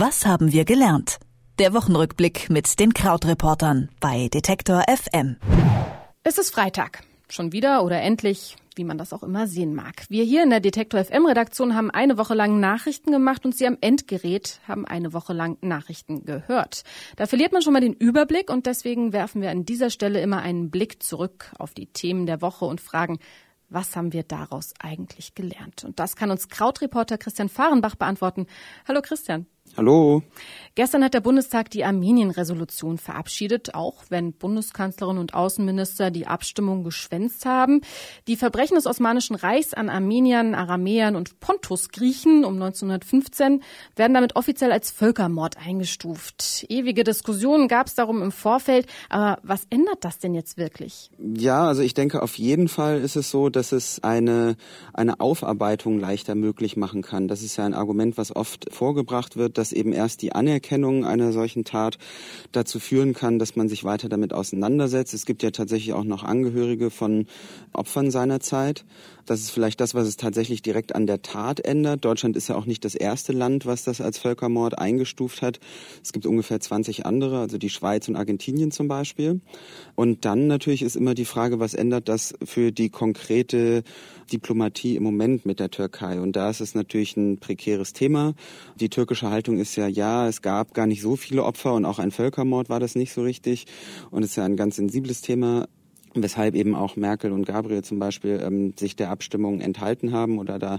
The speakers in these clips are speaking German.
Was haben wir gelernt? Der Wochenrückblick mit den Krautreportern bei Detektor FM. Es ist Freitag. Schon wieder oder endlich, wie man das auch immer sehen mag. Wir hier in der Detektor FM Redaktion haben eine Woche lang Nachrichten gemacht und Sie am Endgerät haben eine Woche lang Nachrichten gehört. Da verliert man schon mal den Überblick und deswegen werfen wir an dieser Stelle immer einen Blick zurück auf die Themen der Woche und fragen, was haben wir daraus eigentlich gelernt? Und das kann uns Krautreporter Christian Fahrenbach beantworten. Hallo Christian. Hallo. Gestern hat der Bundestag die Armenien-Resolution verabschiedet, auch wenn Bundeskanzlerin und Außenminister die Abstimmung geschwänzt haben. Die Verbrechen des Osmanischen Reichs an Armeniern, Aramäern und Pontus-Griechen um 1915 werden damit offiziell als Völkermord eingestuft. Ewige Diskussionen gab es darum im Vorfeld. Aber was ändert das denn jetzt wirklich? Ja, also ich denke, auf jeden Fall ist es so, dass es eine, eine Aufarbeitung leichter möglich machen kann. Das ist ja ein Argument, was oft vorgebracht wird dass eben erst die Anerkennung einer solchen Tat dazu führen kann, dass man sich weiter damit auseinandersetzt. Es gibt ja tatsächlich auch noch Angehörige von Opfern seiner Zeit. Das ist vielleicht das, was es tatsächlich direkt an der Tat ändert. Deutschland ist ja auch nicht das erste Land, was das als Völkermord eingestuft hat. Es gibt ungefähr 20 andere, also die Schweiz und Argentinien zum Beispiel. Und dann natürlich ist immer die Frage, was ändert das für die konkrete Diplomatie im Moment mit der Türkei? Und da ist es natürlich ein prekäres Thema. Die türkische Haltung ist ja, ja, es gab gar nicht so viele Opfer und auch ein Völkermord war das nicht so richtig. Und es ist ja ein ganz sensibles Thema weshalb eben auch Merkel und Gabriel zum Beispiel ähm, sich der Abstimmung enthalten haben oder da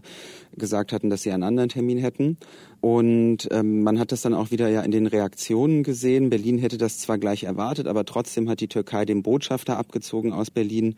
gesagt hatten, dass sie einen anderen Termin hätten. Und ähm, man hat das dann auch wieder ja in den Reaktionen gesehen. Berlin hätte das zwar gleich erwartet, aber trotzdem hat die Türkei den Botschafter abgezogen aus Berlin.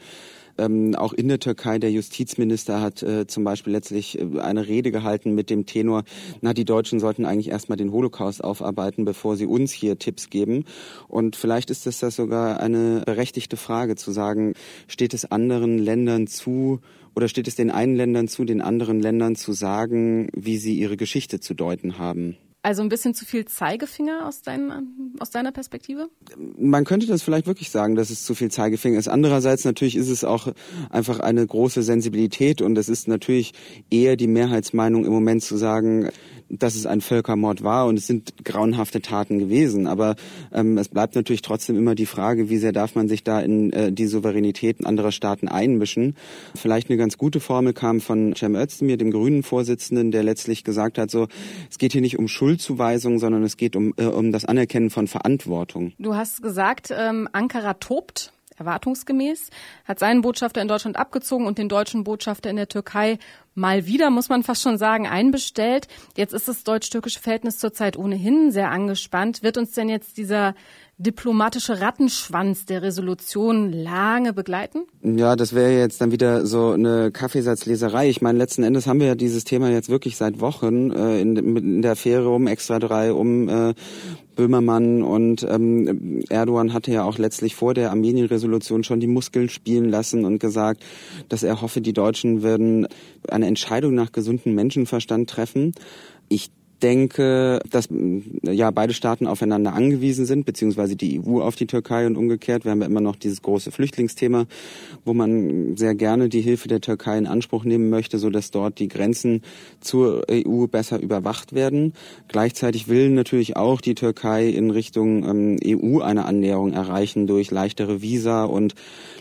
Ähm, auch in der Türkei, der Justizminister hat äh, zum Beispiel letztlich äh, eine Rede gehalten mit dem Tenor, na, die Deutschen sollten eigentlich erstmal den Holocaust aufarbeiten, bevor sie uns hier Tipps geben. Und vielleicht ist das, das sogar eine berechtigte Frage zu sagen, steht es anderen Ländern zu, oder steht es den einen Ländern zu, den anderen Ländern zu sagen, wie sie ihre Geschichte zu deuten haben? Also ein bisschen zu viel Zeigefinger aus, dein, aus deiner Perspektive? Man könnte das vielleicht wirklich sagen, dass es zu viel Zeigefinger ist. Andererseits natürlich ist es auch einfach eine große Sensibilität und es ist natürlich eher die Mehrheitsmeinung im Moment zu sagen, dass es ein Völkermord war und es sind grauenhafte Taten gewesen. Aber ähm, es bleibt natürlich trotzdem immer die Frage, wie sehr darf man sich da in äh, die Souveränitäten anderer Staaten einmischen. Vielleicht eine ganz gute Formel kam von Cem Özdemir, dem grünen Vorsitzenden, der letztlich gesagt hat, so, es geht hier nicht um Schuldzuweisung, sondern es geht um, äh, um das Anerkennen von Verantwortung. Du hast gesagt, ähm, Ankara tobt erwartungsgemäß, hat seinen Botschafter in Deutschland abgezogen und den deutschen Botschafter in der Türkei mal wieder, muss man fast schon sagen, einbestellt. Jetzt ist das deutsch-türkische Verhältnis zurzeit ohnehin sehr angespannt. Wird uns denn jetzt dieser diplomatische Rattenschwanz der Resolution lange begleiten? Ja, das wäre jetzt dann wieder so eine Kaffeesatzleserei. Ich meine, letzten Endes haben wir ja dieses Thema jetzt wirklich seit Wochen äh, in, in, der Affäre um Extra 3, um äh, Böhmermann und ähm, Erdogan hatte ja auch letztlich vor der Armenien-Resolution schon die Muskeln spielen lassen und gesagt, dass er hoffe, die Deutschen würden eine Entscheidung nach gesundem Menschenverstand treffen. Ich denke, dass ja beide Staaten aufeinander angewiesen sind, beziehungsweise die EU auf die Türkei und umgekehrt. Wir haben ja immer noch dieses große Flüchtlingsthema, wo man sehr gerne die Hilfe der Türkei in Anspruch nehmen möchte, so dass dort die Grenzen zur EU besser überwacht werden. Gleichzeitig will natürlich auch die Türkei in Richtung ähm, EU eine Annäherung erreichen durch leichtere Visa und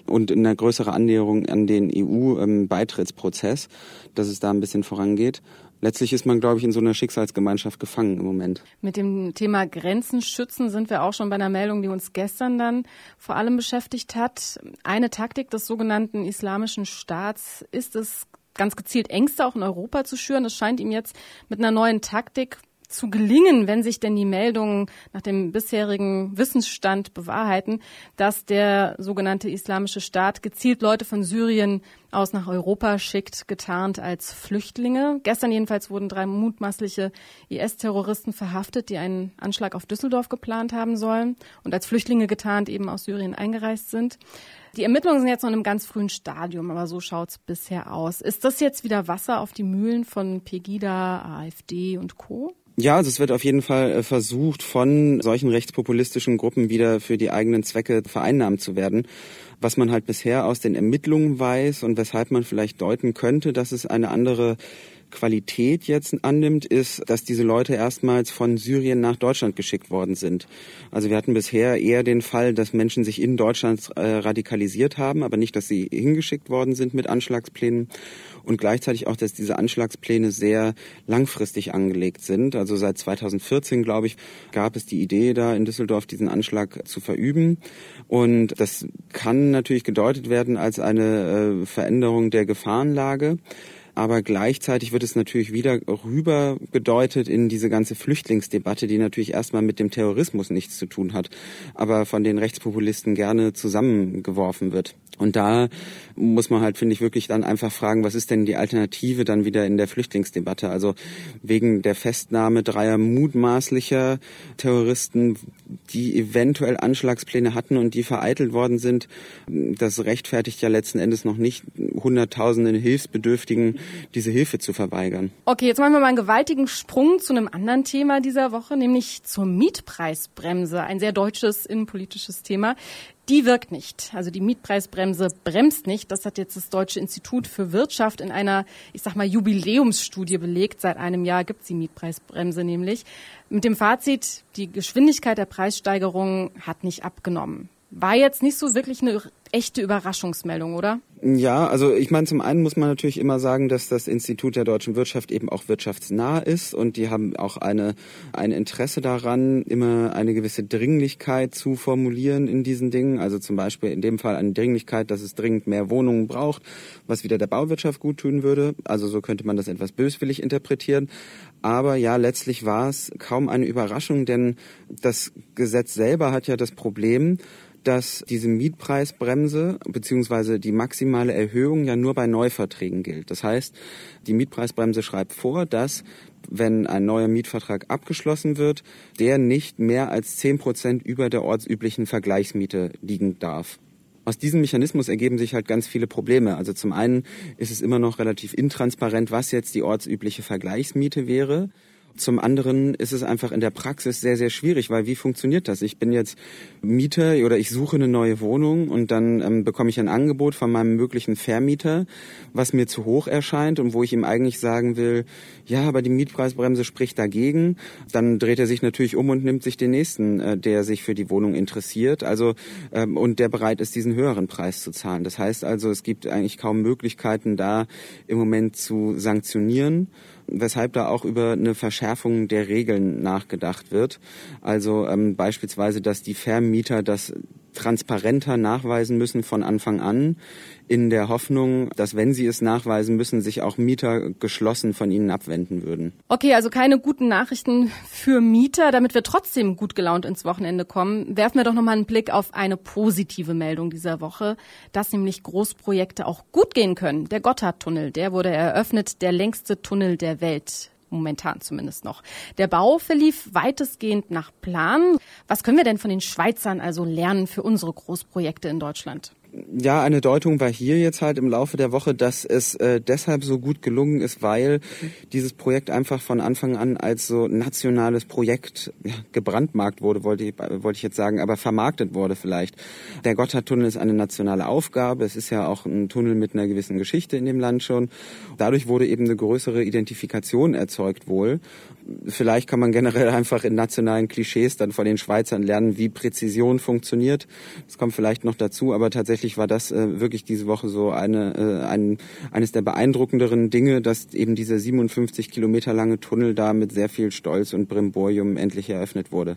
und eine größere Annäherung an den EU-Beitrittsprozess, ähm, dass es da ein bisschen vorangeht letztlich ist man, glaube ich, in so einer Schicksalsgemeinschaft gefangen im Moment. Mit dem Thema Grenzen schützen sind wir auch schon bei einer Meldung, die uns gestern dann vor allem beschäftigt hat. Eine Taktik des sogenannten Islamischen Staats ist es, ganz gezielt Ängste auch in Europa zu schüren. Das scheint ihm jetzt mit einer neuen Taktik zu gelingen, wenn sich denn die Meldungen nach dem bisherigen Wissensstand bewahrheiten, dass der sogenannte Islamische Staat gezielt Leute von Syrien aus nach Europa schickt, getarnt als Flüchtlinge. Gestern jedenfalls wurden drei mutmaßliche IS-Terroristen verhaftet, die einen Anschlag auf Düsseldorf geplant haben sollen und als Flüchtlinge getarnt eben aus Syrien eingereist sind. Die Ermittlungen sind jetzt noch in einem ganz frühen Stadium, aber so schaut's bisher aus. Ist das jetzt wieder Wasser auf die Mühlen von Pegida, AfD und Co.? Ja, also es wird auf jeden Fall äh, versucht, von solchen rechtspopulistischen Gruppen wieder für die eigenen Zwecke vereinnahmt zu werden. Was man halt bisher aus den Ermittlungen weiß und weshalb man vielleicht deuten könnte, dass es eine andere Qualität jetzt annimmt, ist, dass diese Leute erstmals von Syrien nach Deutschland geschickt worden sind. Also wir hatten bisher eher den Fall, dass Menschen sich in Deutschland äh, radikalisiert haben, aber nicht, dass sie hingeschickt worden sind mit Anschlagsplänen und gleichzeitig auch, dass diese Anschlagspläne sehr langfristig angelegt sind. Also seit 2014, glaube ich, gab es die Idee, da in Düsseldorf diesen Anschlag zu verüben. Und das kann natürlich gedeutet werden als eine äh, Veränderung der Gefahrenlage aber gleichzeitig wird es natürlich wieder rüber gedeutet in diese ganze Flüchtlingsdebatte, die natürlich erstmal mit dem Terrorismus nichts zu tun hat, aber von den Rechtspopulisten gerne zusammengeworfen wird. Und da muss man halt, finde ich, wirklich dann einfach fragen, was ist denn die Alternative dann wieder in der Flüchtlingsdebatte? Also wegen der Festnahme dreier mutmaßlicher Terroristen, die eventuell Anschlagspläne hatten und die vereitelt worden sind, das rechtfertigt ja letzten Endes noch nicht Hunderttausenden Hilfsbedürftigen diese Hilfe zu verweigern. Okay, jetzt machen wir mal einen gewaltigen Sprung zu einem anderen Thema dieser Woche, nämlich zur Mietpreisbremse. Ein sehr deutsches innenpolitisches Thema. Die wirkt nicht. Also die Mietpreisbremse bremst nicht. Das hat jetzt das Deutsche Institut für Wirtschaft in einer, ich sag mal, Jubiläumsstudie belegt. Seit einem Jahr gibt es die Mietpreisbremse nämlich. Mit dem Fazit, die Geschwindigkeit der Preissteigerung hat nicht abgenommen. War jetzt nicht so wirklich eine echte Überraschungsmeldung, oder? Ja, also ich meine, zum einen muss man natürlich immer sagen, dass das Institut der deutschen Wirtschaft eben auch wirtschaftsnah ist und die haben auch eine, ein Interesse daran, immer eine gewisse Dringlichkeit zu formulieren in diesen Dingen. Also zum Beispiel in dem Fall eine Dringlichkeit, dass es dringend mehr Wohnungen braucht, was wieder der Bauwirtschaft gut tun würde. Also so könnte man das etwas böswillig interpretieren. Aber ja, letztlich war es kaum eine Überraschung, denn das Gesetz selber hat ja das Problem, dass diese Mietpreisbremse bzw. die maximale Erhöhung ja nur bei Neuverträgen gilt. Das heißt, die Mietpreisbremse schreibt vor, dass wenn ein neuer Mietvertrag abgeschlossen wird, der nicht mehr als zehn Prozent über der ortsüblichen Vergleichsmiete liegen darf. Aus diesem Mechanismus ergeben sich halt ganz viele Probleme. Also zum einen ist es immer noch relativ intransparent, was jetzt die ortsübliche Vergleichsmiete wäre. Zum anderen ist es einfach in der Praxis sehr, sehr schwierig, weil wie funktioniert das? Ich bin jetzt Mieter oder ich suche eine neue Wohnung und dann ähm, bekomme ich ein Angebot von meinem möglichen Vermieter, was mir zu hoch erscheint und wo ich ihm eigentlich sagen will, ja, aber die Mietpreisbremse spricht dagegen. Dann dreht er sich natürlich um und nimmt sich den nächsten, äh, der sich für die Wohnung interessiert, also ähm, und der bereit ist, diesen höheren Preis zu zahlen. Das heißt also, es gibt eigentlich kaum Möglichkeiten, da im Moment zu sanktionieren weshalb da auch über eine Verschärfung der Regeln nachgedacht wird. Also ähm, beispielsweise, dass die Vermieter das transparenter nachweisen müssen von Anfang an, in der Hoffnung, dass wenn sie es nachweisen müssen, sich auch Mieter geschlossen von ihnen abwenden würden. Okay, also keine guten Nachrichten für Mieter. Damit wir trotzdem gut gelaunt ins Wochenende kommen, werfen wir doch nochmal einen Blick auf eine positive Meldung dieser Woche, dass nämlich Großprojekte auch gut gehen können. Der Gotthardtunnel, der wurde eröffnet, der längste Tunnel der Welt momentan zumindest noch. Der Bau verlief weitestgehend nach Plan. Was können wir denn von den Schweizern also lernen für unsere Großprojekte in Deutschland? Ja, eine Deutung war hier jetzt halt im Laufe der Woche, dass es äh, deshalb so gut gelungen ist, weil dieses Projekt einfach von Anfang an als so nationales Projekt ja, gebrandmarkt wurde, wollte ich, wollte ich jetzt sagen, aber vermarktet wurde vielleicht. Der Gotthardtunnel ist eine nationale Aufgabe. Es ist ja auch ein Tunnel mit einer gewissen Geschichte in dem Land schon. Dadurch wurde eben eine größere Identifikation erzeugt wohl. Vielleicht kann man generell einfach in nationalen Klischees dann von den Schweizern lernen, wie Präzision funktioniert. Das kommt vielleicht noch dazu, aber tatsächlich tatsächlich war das äh, wirklich diese Woche so eine, äh, ein, eines der beeindruckenderen Dinge, dass eben dieser 57 Kilometer lange Tunnel da mit sehr viel Stolz und Brimborium endlich eröffnet wurde.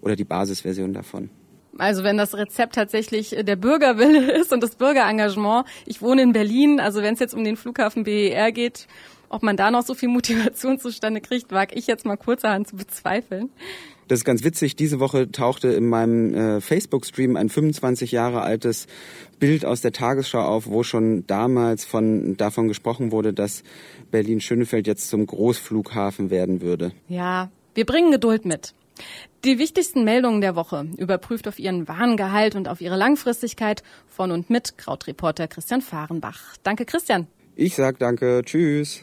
Oder die Basisversion davon. Also wenn das Rezept tatsächlich der Bürgerwille ist und das Bürgerengagement. Ich wohne in Berlin, also wenn es jetzt um den Flughafen BER geht, ob man da noch so viel Motivation zustande kriegt, wage ich jetzt mal kurzerhand zu bezweifeln. Das ist ganz witzig. Diese Woche tauchte in meinem äh, Facebook-Stream ein 25 Jahre altes Bild aus der Tagesschau auf, wo schon damals von, davon gesprochen wurde, dass Berlin-Schönefeld jetzt zum Großflughafen werden würde. Ja, wir bringen Geduld mit. Die wichtigsten Meldungen der Woche überprüft auf ihren wahren Gehalt und auf ihre Langfristigkeit von und mit Krautreporter Christian Fahrenbach. Danke, Christian. Ich sag danke. Tschüss.